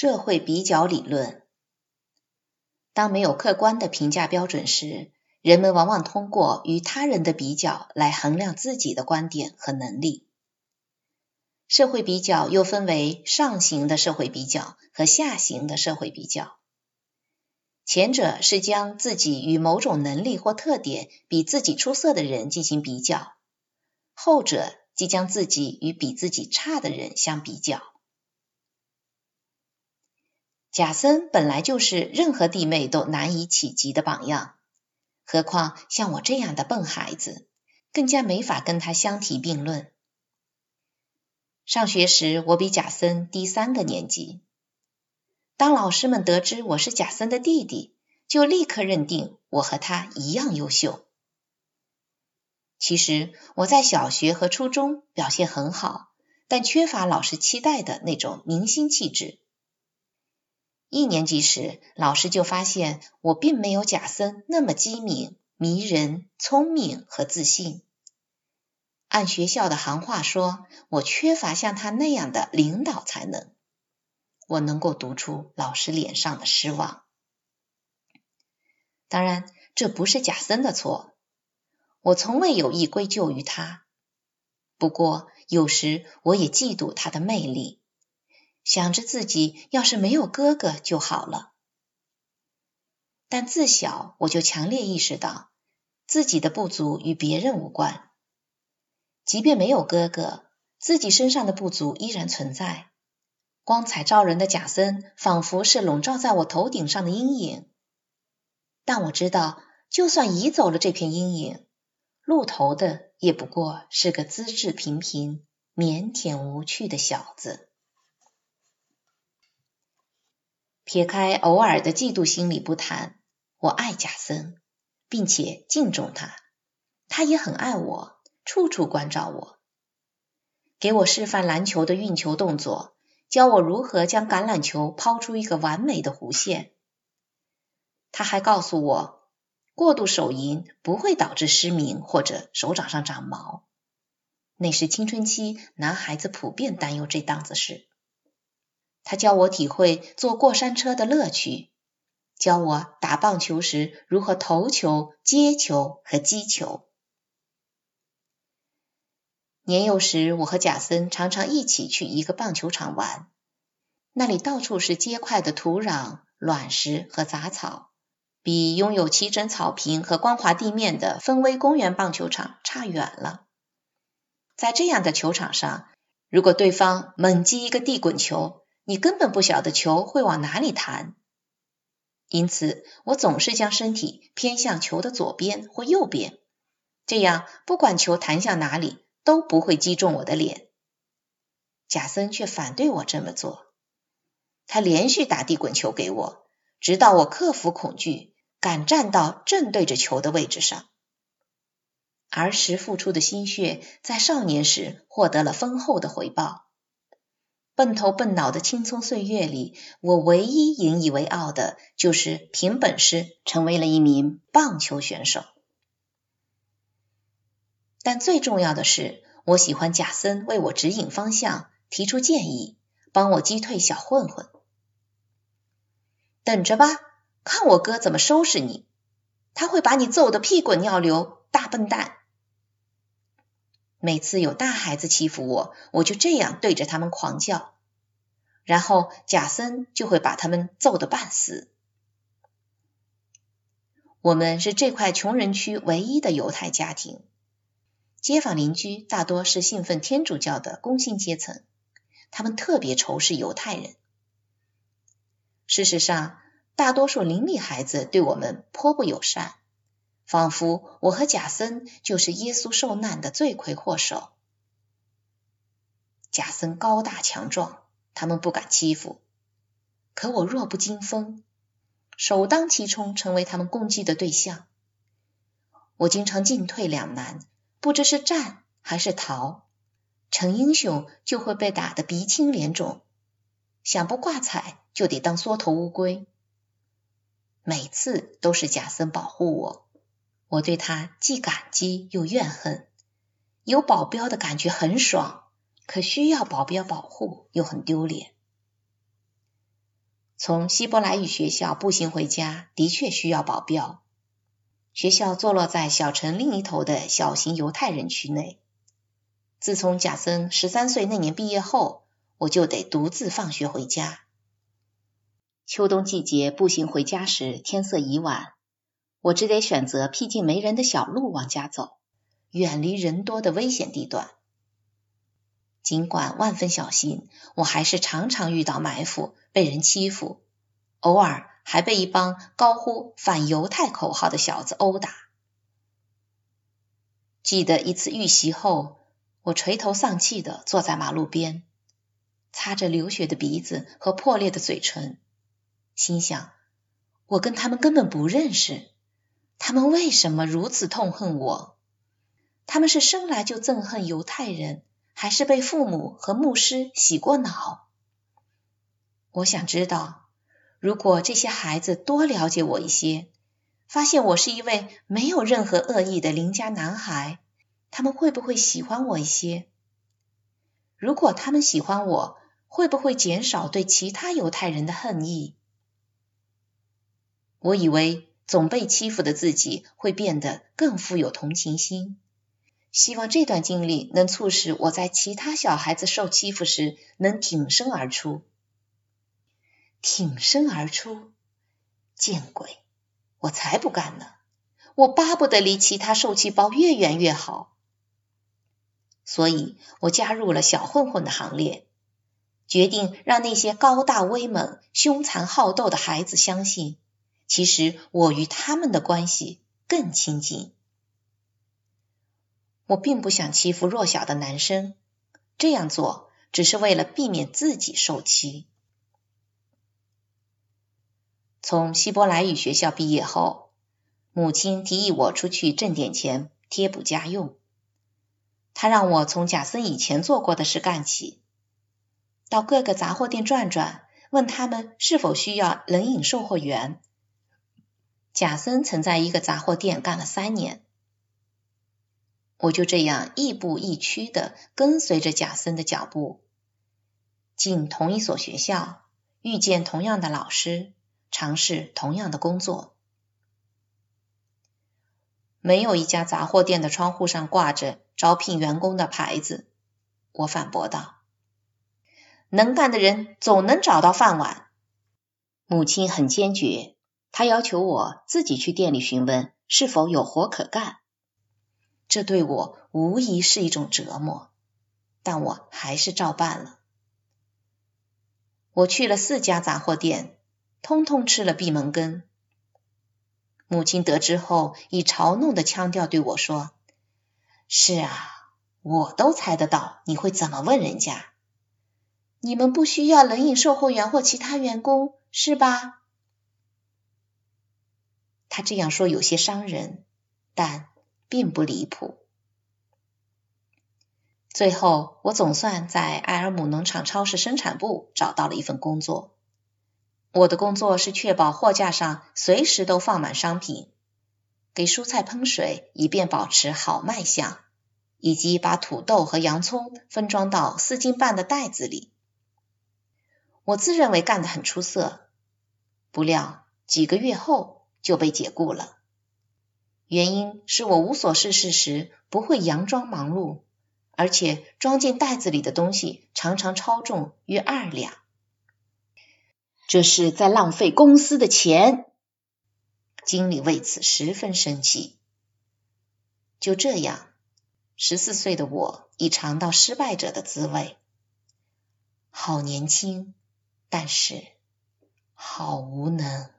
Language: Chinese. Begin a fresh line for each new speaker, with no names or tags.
社会比较理论。当没有客观的评价标准时，人们往往通过与他人的比较来衡量自己的观点和能力。社会比较又分为上行的社会比较和下行的社会比较。前者是将自己与某种能力或特点比自己出色的人进行比较，后者即将自己与比自己差的人相比较。贾森本来就是任何弟妹都难以企及的榜样，何况像我这样的笨孩子，更加没法跟他相提并论。上学时，我比贾森低三个年级。当老师们得知我是贾森的弟弟，就立刻认定我和他一样优秀。其实我在小学和初中表现很好，但缺乏老师期待的那种明星气质。一年级时，老师就发现我并没有贾森那么机敏、迷人、聪明和自信。按学校的行话说，我缺乏像他那样的领导才能。我能够读出老师脸上的失望。当然，这不是贾森的错，我从未有意归咎于他。不过，有时我也嫉妒他的魅力。想着自己要是没有哥哥就好了，但自小我就强烈意识到自己的不足与别人无关。即便没有哥哥，自己身上的不足依然存在。光彩照人的贾森仿佛是笼罩在我头顶上的阴影，但我知道，就算移走了这片阴影，露头的也不过是个资质平平、腼腆无趣的小子。撇开偶尔的嫉妒心理不谈，我爱贾森，并且敬重他，他也很爱我，处处关照我，给我示范篮球的运球动作，教我如何将橄榄球抛出一个完美的弧线。他还告诉我，过度手淫不会导致失明或者手掌上长毛，那是青春期男孩子普遍担忧这档子事。他教我体会坐过山车的乐趣，教我打棒球时如何投球、接球和击球。年幼时，我和贾森常常一起去一个棒球场玩，那里到处是结块的土壤、卵石和杂草，比拥有齐整草坪和光滑地面的芬威公园棒球场差远了。在这样的球场上，如果对方猛击一个地滚球，你根本不晓得球会往哪里弹，因此我总是将身体偏向球的左边或右边，这样不管球弹向哪里都不会击中我的脸。贾森却反对我这么做，他连续打地滚球给我，直到我克服恐惧，敢站到正对着球的位置上。儿时付出的心血，在少年时获得了丰厚的回报。笨头笨脑的青葱岁月里，我唯一引以为傲的就是凭本事成为了一名棒球选手。但最重要的是，我喜欢贾森为我指引方向，提出建议，帮我击退小混混。等着吧，看我哥怎么收拾你！他会把你揍得屁滚尿流，大笨蛋！每次有大孩子欺负我，我就这样对着他们狂叫，然后贾森就会把他们揍得半死。我们是这块穷人区唯一的犹太家庭，街坊邻居大多是信奉天主教的工薪阶层，他们特别仇视犹太人。事实上，大多数邻里孩子对我们颇不友善。仿佛我和贾森就是耶稣受难的罪魁祸首。贾森高大强壮，他们不敢欺负；可我弱不禁风，首当其冲成为他们攻击的对象。我经常进退两难，不知是战还是逃。成英雄就会被打得鼻青脸肿，想不挂彩就得当缩头乌龟。每次都是贾森保护我。我对他既感激又怨恨，有保镖的感觉很爽，可需要保镖保护又很丢脸。从希伯来语学校步行回家的确需要保镖。学校坐落在小城另一头的小型犹太人区内。自从贾森十三岁那年毕业后，我就得独自放学回家。秋冬季节步行回家时，天色已晚，我只得选择僻静没人的小路往家走，远离人多的危险地段。尽管万分小心，我还是常常遇到埋伏，被人欺负，偶尔还被一帮高呼反犹太口号的小子殴打。记得一次遇袭后，我垂头丧气的坐在马路边，擦着流血的鼻子和破裂的嘴唇。心想，我跟他们根本不认识，他们为什么如此痛恨我？他们是生来就憎恨犹太人，还是被父母和牧师洗过脑？我想知道，如果这些孩子多了解我一些，发现我是一位没有任何恶意的邻家男孩，他们会不会喜欢我一些？如果他们喜欢我，会不会减少对其他犹太人的恨意？我以为总被欺负的自己会变得更富有同情心，希望这段经历能促使我在其他小孩子受欺负时能挺身而出。挺身而出，见鬼！我才不干呢！我巴不得离其他受气包越远越好。所以我加入了小混混的行列，决定让那些高大威猛、凶残好斗的孩子相信。其实我与他们的关系更亲近。我并不想欺负弱小的男生，这样做只是为了避免自己受欺。从希伯来语学校毕业后，母亲提议我出去挣点钱贴补家用。她让我从贾森以前做过的事干起，到各个杂货店转转，问他们是否需要冷饮售货员。贾森曾在一个杂货店干了三年，我就这样亦步亦趋的跟随着贾森的脚步，进同一所学校，遇见同样的老师，尝试同样的工作。没有一家杂货店的窗户上挂着招聘员工的牌子，我反驳道：“能干的人总能找到饭碗。”母亲很坚决。他要求我自己去店里询问是否有活可干，这对我无疑是一种折磨，但我还是照办了。我去了四家杂货店，通通吃了闭门羹。母亲得知后，以嘲弄的腔调对我说：“是啊，我都猜得到你会怎么问人家。你们不需要冷饮售货员或其他员工，是吧？”他这样说有些伤人，但并不离谱。最后，我总算在埃尔姆农场超市生产部找到了一份工作。我的工作是确保货架上随时都放满商品，给蔬菜喷水以便保持好卖相，以及把土豆和洋葱分装到四斤半的袋子里。我自认为干得很出色，不料几个月后。就被解雇了，原因是我无所事事时不会佯装忙碌，而且装进袋子里的东西常常超重约二两，这是在浪费公司的钱。经理为此十分生气。就这样，十四岁的我已尝到失败者的滋味。好年轻，但是好无能。